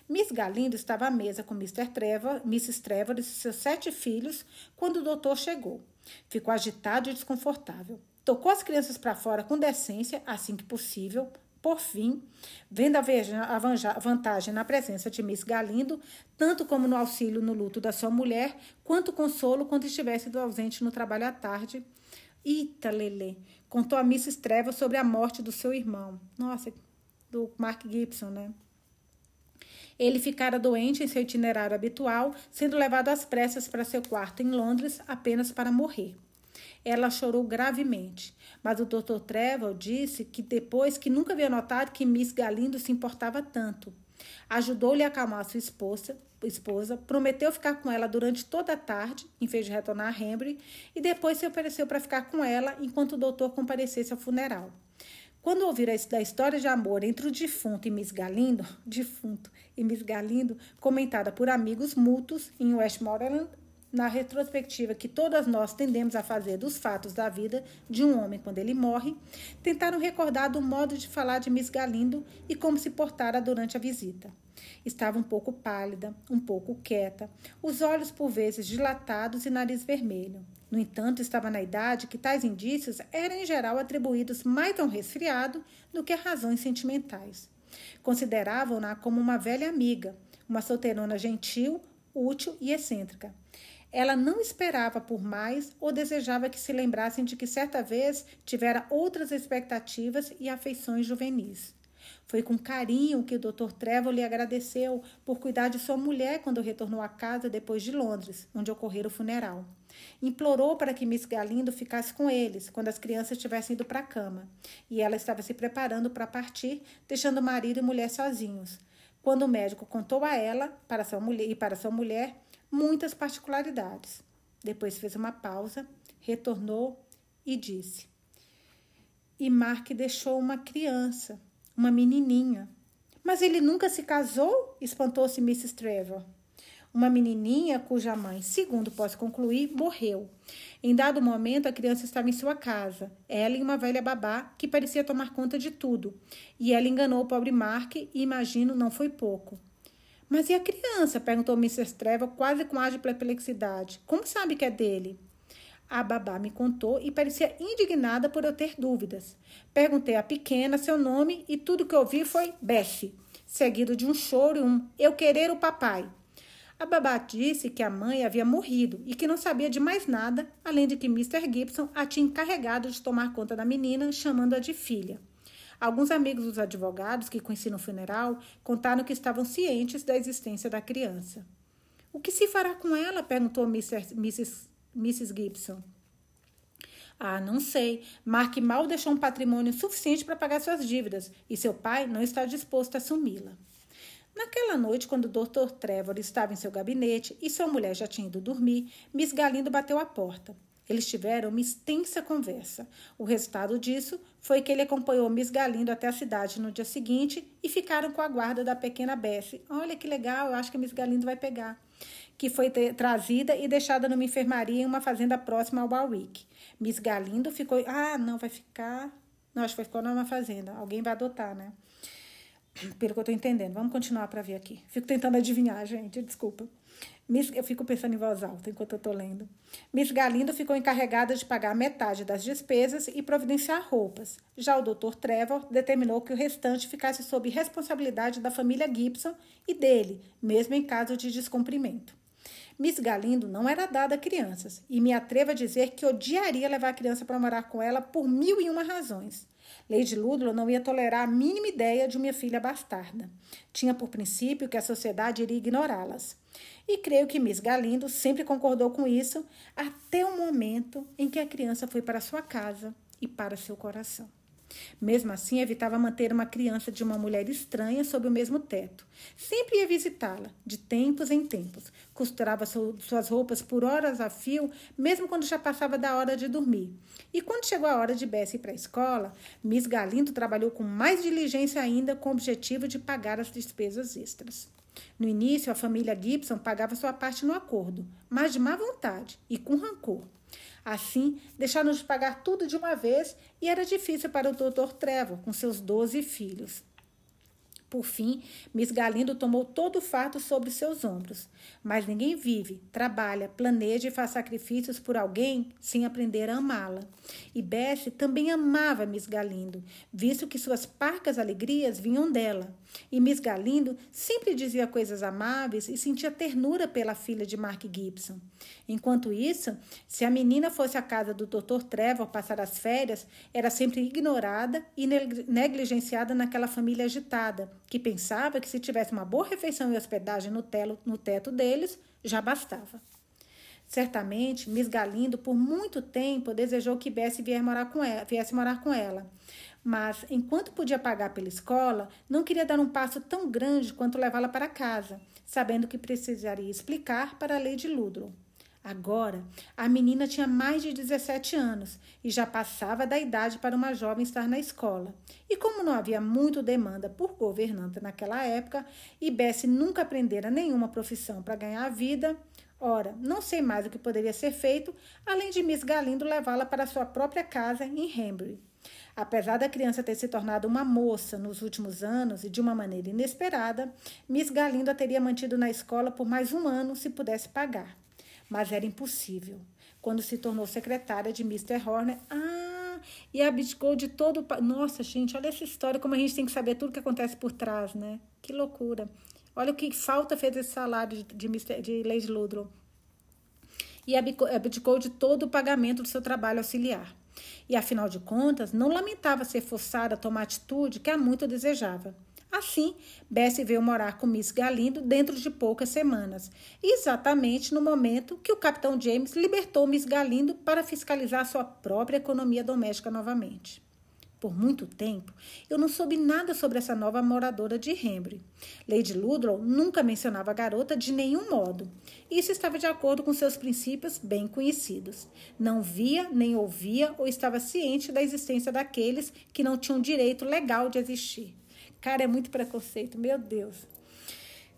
Miss Galindo estava à mesa com Mr. Trevor, Mrs. Trevor e seus sete filhos quando o doutor chegou. Ficou agitado e desconfortável. Tocou as crianças para fora com decência, assim que possível, por fim, vendo a vantagem na presença de Miss Galindo, tanto como no auxílio no luto da sua mulher, quanto consolo quando estivesse ausente no trabalho à tarde. Ita, Lele, contou a Mrs. Trevor sobre a morte do seu irmão. Nossa, do Mark Gibson, né? Ele ficara doente em seu itinerário habitual, sendo levado às pressas para seu quarto em Londres apenas para morrer. Ela chorou gravemente, mas o Dr. Trevor disse que depois que nunca havia notado que Miss Galindo se importava tanto. Ajudou-lhe a acalmar sua esposa, esposa, prometeu ficar com ela durante toda a tarde, em vez de retornar a Henry, e depois se ofereceu para ficar com ela enquanto o doutor comparecesse ao funeral. Quando ouviram a história de amor entre o defunto e Miss Galindo, defunto e Miss Galindo, comentada por amigos mútuos em Westmoreland, na retrospectiva que todas nós tendemos a fazer dos fatos da vida de um homem quando ele morre, tentaram recordar do modo de falar de Miss Galindo e como se portara durante a visita. Estava um pouco pálida, um pouco quieta, os olhos por vezes dilatados e nariz vermelho. No entanto, estava na idade que tais indícios eram em geral atribuídos mais a um resfriado do que a razões sentimentais. Consideravam-na como uma velha amiga, uma solteirona gentil, útil e excêntrica. Ela não esperava por mais ou desejava que se lembrassem de que certa vez tivera outras expectativas e afeições juvenis. Foi com carinho que o Dr. Trevor lhe agradeceu por cuidar de sua mulher quando retornou à casa depois de Londres, onde ocorrera o funeral. Implorou para que Miss Galindo ficasse com eles quando as crianças tivessem ido para a cama, e ela estava se preparando para partir, deixando marido e mulher sozinhos. Quando o médico contou a ela para sua mulher, e para sua mulher muitas particularidades. Depois fez uma pausa, retornou e disse: E Mark deixou uma criança, uma menininha. Mas ele nunca se casou? espantou-se Mrs. Trevor. Uma menininha cuja mãe, segundo posso concluir, morreu. Em dado momento, a criança estava em sua casa, ela e uma velha babá que parecia tomar conta de tudo. E ela enganou o pobre Mark e, imagino, não foi pouco. Mas e a criança? perguntou Mrs. Trevor, quase com ar de perplexidade. Como sabe que é dele? A babá me contou e parecia indignada por eu ter dúvidas. Perguntei à pequena seu nome e tudo que ouvi foi Bessie, seguido de um choro e um eu querer o papai. A babá disse que a mãe havia morrido e que não sabia de mais nada, além de que Mr. Gibson a tinha encarregado de tomar conta da menina, chamando-a de filha. Alguns amigos dos advogados que conheci no funeral contaram que estavam cientes da existência da criança. O que se fará com ela? perguntou Mrs. Mrs. Mrs. Gibson. Ah, não sei. Mark mal deixou um patrimônio suficiente para pagar suas dívidas e seu pai não está disposto a assumi-la. Naquela noite, quando o Dr. Trevor estava em seu gabinete e sua mulher já tinha ido dormir, Miss Galindo bateu à porta. Eles tiveram uma extensa conversa. O resultado disso foi que ele acompanhou Miss Galindo até a cidade no dia seguinte e ficaram com a guarda da pequena Bessie. Olha que legal, eu acho que a Miss Galindo vai pegar. Que foi trazida e deixada numa enfermaria em uma fazenda próxima ao Warwick. Miss Galindo ficou. Ah, não, vai ficar. Não, acho que vai ficar numa fazenda. Alguém vai adotar, né? Pelo que eu tô entendendo. Vamos continuar para ver aqui. Fico tentando adivinhar, gente. Desculpa. Miss, eu fico pensando em voz alta enquanto eu estou lendo. Miss Galindo ficou encarregada de pagar metade das despesas e providenciar roupas. Já o Dr. Trevor determinou que o restante ficasse sob responsabilidade da família Gibson e dele, mesmo em caso de descumprimento. Miss Galindo não era dada a crianças e me atrevo a dizer que odiaria levar a criança para morar com ela por mil e uma razões. Lady Ludlow não ia tolerar a mínima ideia de uma filha bastarda. Tinha por princípio que a sociedade iria ignorá-las. E creio que Miss Galindo sempre concordou com isso até o momento em que a criança foi para sua casa e para seu coração. Mesmo assim, evitava manter uma criança de uma mulher estranha sob o mesmo teto. Sempre ia visitá-la, de tempos em tempos. Costurava suas roupas por horas a fio, mesmo quando já passava da hora de dormir. E quando chegou a hora de Bessie ir para a escola, Miss Galindo trabalhou com mais diligência ainda com o objetivo de pagar as despesas extras. No início, a família Gibson pagava sua parte no acordo, mas de má vontade e com rancor. Assim, deixaram de pagar tudo de uma vez e era difícil para o Dr. Trevor, com seus doze filhos. Por fim, Miss Galindo tomou todo o fato sobre seus ombros. Mas ninguém vive, trabalha, planeja e faz sacrifícios por alguém sem aprender a amá-la. E Bessie também amava Miss Galindo, visto que suas parcas alegrias vinham dela. E Miss Galindo sempre dizia coisas amáveis e sentia ternura pela filha de Mark Gibson. Enquanto isso, se a menina fosse à casa do Dr. Trevor passar as férias, era sempre ignorada e negligenciada naquela família agitada, que pensava que se tivesse uma boa refeição e hospedagem no, telo, no teto deles, já bastava. Certamente, Miss Galindo, por muito tempo, desejou que Bessie viesse morar com ela, viesse morar com ela. Mas, enquanto podia pagar pela escola, não queria dar um passo tão grande quanto levá-la para casa, sabendo que precisaria explicar para a Lady Ludlow. Agora, a menina tinha mais de 17 anos e já passava da idade para uma jovem estar na escola. E como não havia muito demanda por governanta naquela época e Bessie nunca aprendera nenhuma profissão para ganhar a vida, ora, não sei mais o que poderia ser feito além de Miss Galindo levá-la para sua própria casa em Hembury. Apesar da criança ter se tornado uma moça nos últimos anos e de uma maneira inesperada, Miss Galindo a teria mantido na escola por mais um ano se pudesse pagar mas era impossível. Quando se tornou secretária de Mr. Horner, ah, e abdicou de todo o. Nossa, gente, olha essa história, como a gente tem que saber tudo que acontece por trás, né? Que loucura. Olha o que falta fez esse salário de, de, de Lady Ludlow. E abdicou de todo o pagamento do seu trabalho auxiliar. E, afinal de contas, não lamentava ser forçada a tomar atitude que há muito desejava. Assim, Bessie veio morar com Miss Galindo dentro de poucas semanas, exatamente no momento que o capitão James libertou Miss Galindo para fiscalizar sua própria economia doméstica novamente. Por muito tempo, eu não soube nada sobre essa nova moradora de Hembury. Lady Ludlow nunca mencionava a garota de nenhum modo. Isso estava de acordo com seus princípios bem conhecidos. Não via, nem ouvia ou estava ciente da existência daqueles que não tinham direito legal de existir. Cara, é muito preconceito, meu Deus.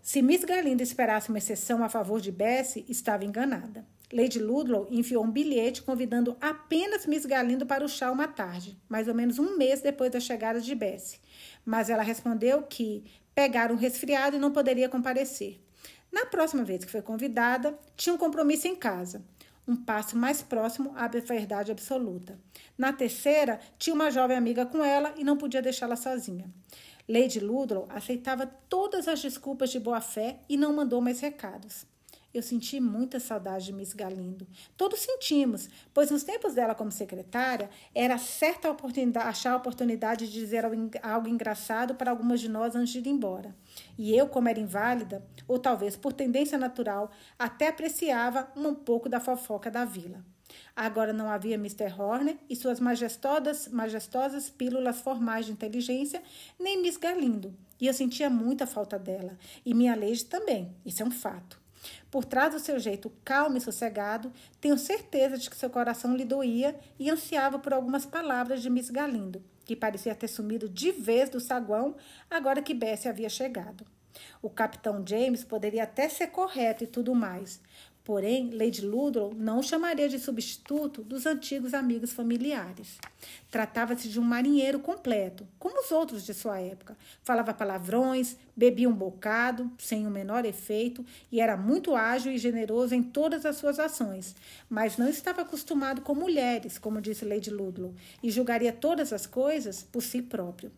Se Miss Galinda esperasse uma exceção a favor de Bessie, estava enganada. Lady Ludlow enviou um bilhete convidando apenas Miss Galindo para o chá uma tarde, mais ou menos um mês depois da chegada de Bessie. Mas ela respondeu que pegara um resfriado e não poderia comparecer. Na próxima vez que foi convidada, tinha um compromisso em casa, um passo mais próximo à verdade absoluta. Na terceira, tinha uma jovem amiga com ela e não podia deixá-la sozinha. Lady Ludlow aceitava todas as desculpas de boa fé e não mandou mais recados. Eu senti muita saudade de Miss Galindo. Todos sentimos, pois nos tempos dela como secretária, era certa oportunidade, achar a oportunidade de dizer algo engraçado para algumas de nós antes de ir embora. E eu, como era inválida, ou talvez por tendência natural, até apreciava um pouco da fofoca da vila. Agora não havia Mr. Horner e suas majestosas, majestosas pílulas formais de inteligência, nem Miss Galindo. E eu sentia muita falta dela. E minha Lady também. Isso é um fato. Por trás do seu jeito calmo e sossegado, tenho certeza de que seu coração lhe doía e ansiava por algumas palavras de Miss Galindo, que parecia ter sumido de vez do saguão agora que Bessie havia chegado. O capitão James poderia até ser correto e tudo mais, Porém, Lady Ludlow não chamaria de substituto dos antigos amigos familiares. Tratava-se de um marinheiro completo, como os outros de sua época. Falava palavrões, bebia um bocado, sem o menor efeito, e era muito ágil e generoso em todas as suas ações. Mas não estava acostumado com mulheres, como disse Lady Ludlow, e julgaria todas as coisas por si próprio.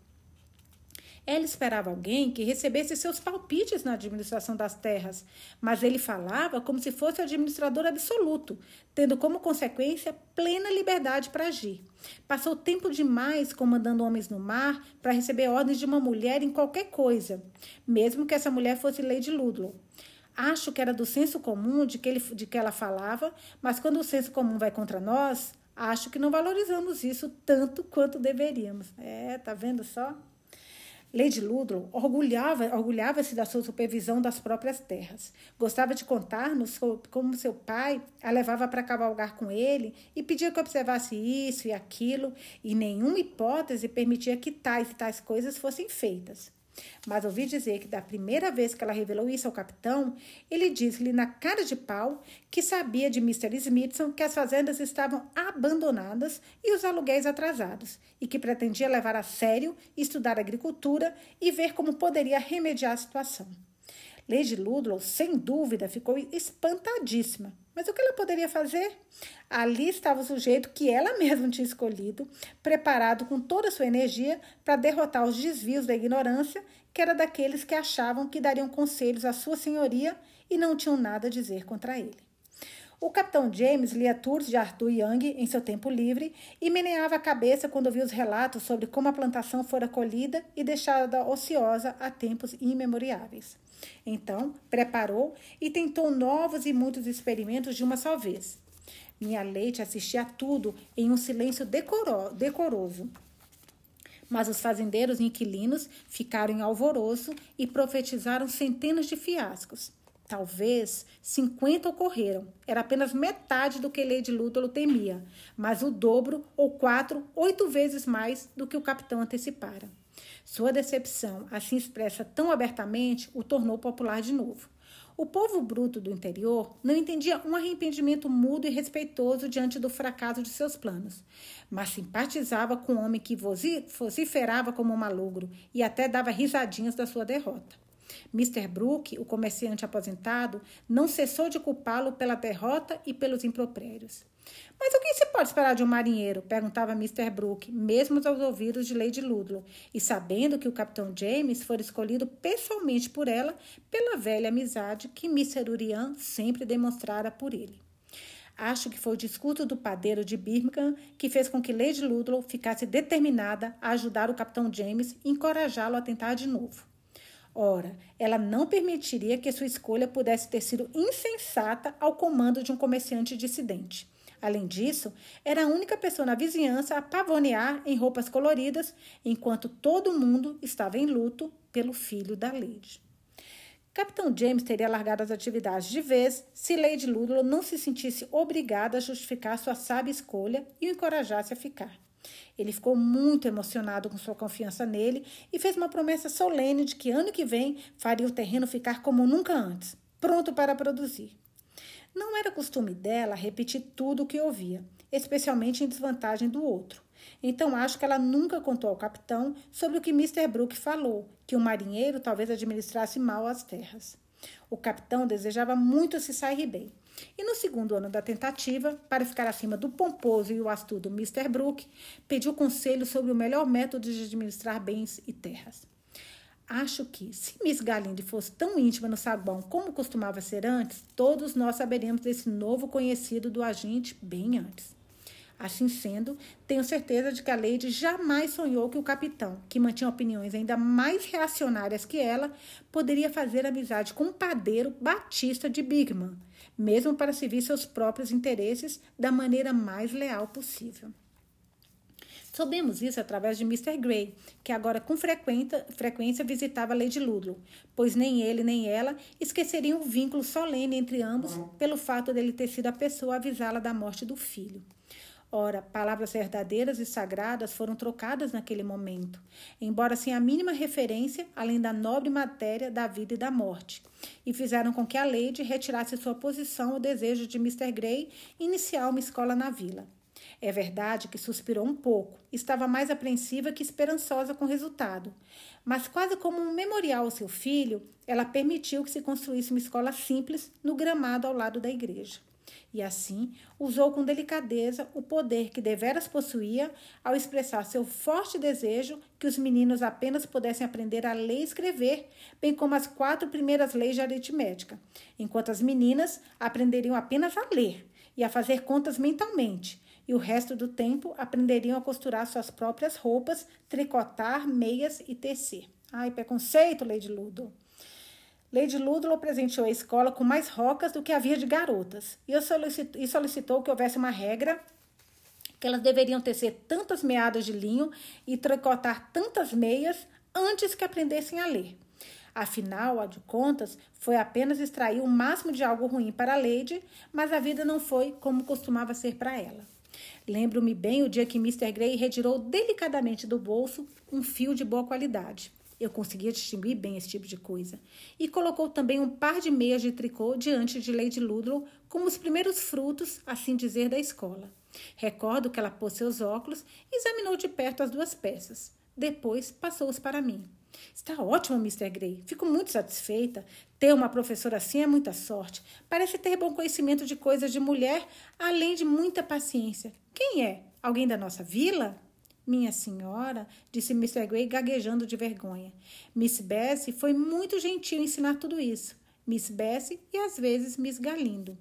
Ela esperava alguém que recebesse seus palpites na administração das terras, mas ele falava como se fosse o administrador absoluto, tendo como consequência plena liberdade para agir. Passou tempo demais comandando homens no mar para receber ordens de uma mulher em qualquer coisa, mesmo que essa mulher fosse Lady Ludlow. Acho que era do senso comum de que, ele, de que ela falava, mas quando o senso comum vai contra nós, Acho que não valorizamos isso tanto quanto deveríamos. É, tá vendo só? Lady Ludlow orgulhava, orgulhava-se da sua supervisão das próprias terras. Gostava de contar-nos como seu pai a levava para cavalgar com ele e pedia que observasse isso e aquilo, e nenhuma hipótese permitia que tais e tais coisas fossem feitas. Mas ouvi dizer que da primeira vez que ela revelou isso ao capitão, ele disse-lhe na cara de pau que sabia de Mr. Smithson que as fazendas estavam abandonadas e os aluguéis atrasados, e que pretendia levar a sério, estudar agricultura e ver como poderia remediar a situação. Lady Ludlow, sem dúvida, ficou espantadíssima. Mas o que ela poderia fazer? Ali estava o sujeito que ela mesma tinha escolhido, preparado com toda a sua energia para derrotar os desvios da ignorância, que era daqueles que achavam que dariam conselhos à sua senhoria e não tinham nada a dizer contra ele. O capitão James lia tours de Arthur Young em seu tempo livre e meneava a cabeça quando via os relatos sobre como a plantação fora colhida e deixada ociosa há tempos imemoriáveis. Então, preparou e tentou novos e muitos experimentos de uma só vez. Minha leite assistia a tudo em um silêncio decoro decoroso. Mas os fazendeiros inquilinos ficaram em alvoroço e profetizaram centenas de fiascos. Talvez 50 ocorreram. Era apenas metade do que Lady Lútolo temia, mas o dobro ou quatro, oito vezes mais do que o capitão antecipara. Sua decepção, assim expressa tão abertamente, o tornou popular de novo. O povo bruto do interior não entendia um arrependimento mudo e respeitoso diante do fracasso de seus planos, mas simpatizava com o homem que vociferava como um malogro e até dava risadinhas da sua derrota. Mr. Brooke, o comerciante aposentado, não cessou de culpá-lo pela derrota e pelos impropérios. Mas o que se pode esperar de um marinheiro? perguntava Mr. Brooke, mesmo aos ouvidos de Lady Ludlow, e sabendo que o capitão James fora escolhido pessoalmente por ela pela velha amizade que Mr. Urian sempre demonstrara por ele. Acho que foi o discurso do padeiro de Birmingham que fez com que Lady Ludlow ficasse determinada a ajudar o capitão James e encorajá-lo a tentar de novo. Ora, ela não permitiria que sua escolha pudesse ter sido insensata ao comando de um comerciante dissidente. Além disso, era a única pessoa na vizinhança a pavonear em roupas coloridas, enquanto todo mundo estava em luto pelo filho da Lady. Capitão James teria largado as atividades de vez se Lady Ludlow não se sentisse obrigada a justificar sua sábia escolha e o encorajasse a ficar. Ele ficou muito emocionado com sua confiança nele e fez uma promessa solene de que ano que vem faria o terreno ficar como nunca antes, pronto para produzir. Não era costume dela repetir tudo o que ouvia, especialmente em desvantagem do outro. Então acho que ela nunca contou ao capitão sobre o que Mr. Brooke falou, que o marinheiro talvez administrasse mal as terras. O capitão desejava muito se sair bem, e no segundo ano da tentativa, para ficar acima do pomposo e o astuto Mr. Brooke, pediu conselho sobre o melhor método de administrar bens e terras. Acho que, se Miss Galinde fosse tão íntima no saguão como costumava ser antes, todos nós saberíamos desse novo conhecido do agente bem antes. Assim sendo, tenho certeza de que a Lady jamais sonhou que o capitão, que mantinha opiniões ainda mais reacionárias que ela, poderia fazer amizade com um padeiro batista de Bigman, mesmo para servir seus próprios interesses da maneira mais leal possível. Soubemos isso através de Mr. Gray, que agora com frequência visitava Lady Ludlow, pois nem ele nem ela esqueceriam o vínculo solene entre ambos pelo fato dele ter sido a pessoa a avisá-la da morte do filho. Ora, palavras verdadeiras e sagradas foram trocadas naquele momento, embora sem a mínima referência, além da nobre matéria da vida e da morte, e fizeram com que a Lady retirasse sua posição ao desejo de Mr. Gray iniciar uma escola na vila. É verdade que suspirou um pouco, estava mais apreensiva que esperançosa com o resultado, mas quase como um memorial ao seu filho, ela permitiu que se construísse uma escola simples no gramado ao lado da igreja e assim usou com delicadeza o poder que deveras possuía ao expressar seu forte desejo que os meninos apenas pudessem aprender a ler e escrever, bem como as quatro primeiras leis de aritmética, enquanto as meninas aprenderiam apenas a ler e a fazer contas mentalmente, e o resto do tempo aprenderiam a costurar suas próprias roupas, tricotar, meias e tecer. Ai, preconceito, Lady Ludo! Lady Ludlow presenteou a escola com mais rocas do que havia de garotas e solicitou, que houvesse uma regra que elas deveriam tecer tantas meadas de linho e tricotar tantas meias antes que aprendessem a ler. Afinal, a de contas, foi apenas extrair o máximo de algo ruim para a Lady, mas a vida não foi como costumava ser para ela. Lembro-me bem o dia que Mr. Gray retirou delicadamente do bolso um fio de boa qualidade. Eu conseguia distinguir bem esse tipo de coisa. E colocou também um par de meias de tricô diante de Lady Ludlow como os primeiros frutos, assim dizer, da escola. Recordo que ela pôs seus óculos e examinou de perto as duas peças. Depois passou-os para mim. Está ótimo, Mr. Gray. Fico muito satisfeita. Ter uma professora assim é muita sorte. Parece ter bom conhecimento de coisas de mulher, além de muita paciência. Quem é? Alguém da nossa vila? Minha senhora, disse Mr. Gray gaguejando de vergonha. Miss Bessie foi muito gentil em ensinar tudo isso. Miss Bessie e às vezes Miss Galindo.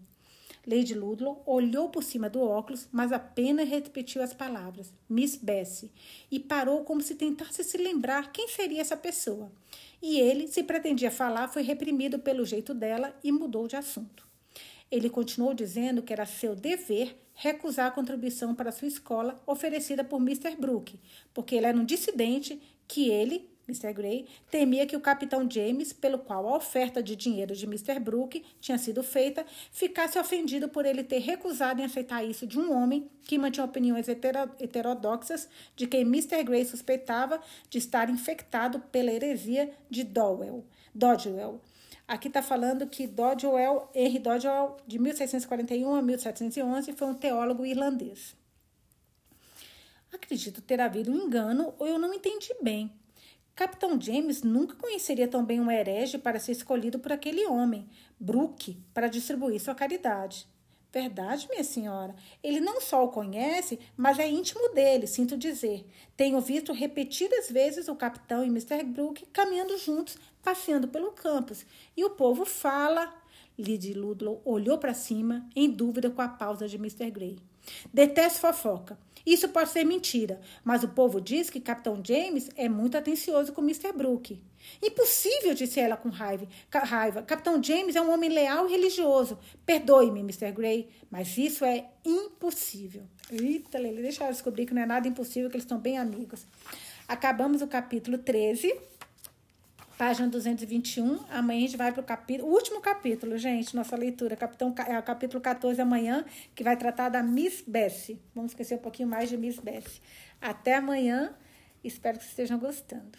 Lady Ludlow olhou por cima do óculos, mas apenas repetiu as palavras, Miss Bessie, e parou como se tentasse se lembrar quem seria essa pessoa. E ele, se pretendia falar, foi reprimido pelo jeito dela e mudou de assunto. Ele continuou dizendo que era seu dever recusar a contribuição para sua escola oferecida por Mr. Brooke, porque ele era um dissidente que ele, Mr. Gray temia que o capitão James, pelo qual a oferta de dinheiro de Mr. Brooke tinha sido feita, ficasse ofendido por ele ter recusado em aceitar isso de um homem que mantinha opiniões heterodoxas de quem Mr. Gray suspeitava de estar infectado pela heresia de Dowell, Dodwell. Aqui está falando que Dodwell, Henry Dodwell, de 1641 a 1711, foi um teólogo irlandês. Acredito ter havido um engano ou eu não entendi bem. Capitão James nunca conheceria tão bem um herege para ser escolhido por aquele homem, Brooke, para distribuir sua caridade. Verdade, minha senhora. Ele não só o conhece, mas é íntimo dele, sinto dizer. Tenho visto repetidas vezes o capitão e Mr. Brooke caminhando juntos, passeando pelo campus. E o povo fala. Lady Ludlow olhou para cima, em dúvida com a pausa de Mr. Gray. Detesto fofoca. Isso pode ser mentira, mas o povo diz que Capitão James é muito atencioso com Mr. Brooke. Impossível, disse ela com raiva. raiva. Capitão James é um homem leal e religioso. Perdoe-me, Mr. Gray, mas isso é impossível. Eita, Lele, deixa ela descobrir que não é nada impossível, que eles estão bem amigos. Acabamos o capítulo 13 página 221. Amanhã a gente vai para o capítulo, último capítulo, gente, nossa leitura. Capitão, é o capítulo 14 amanhã, que vai tratar da Miss Bessie. Vamos esquecer um pouquinho mais de Miss Bessie. Até amanhã. Espero que vocês estejam gostando.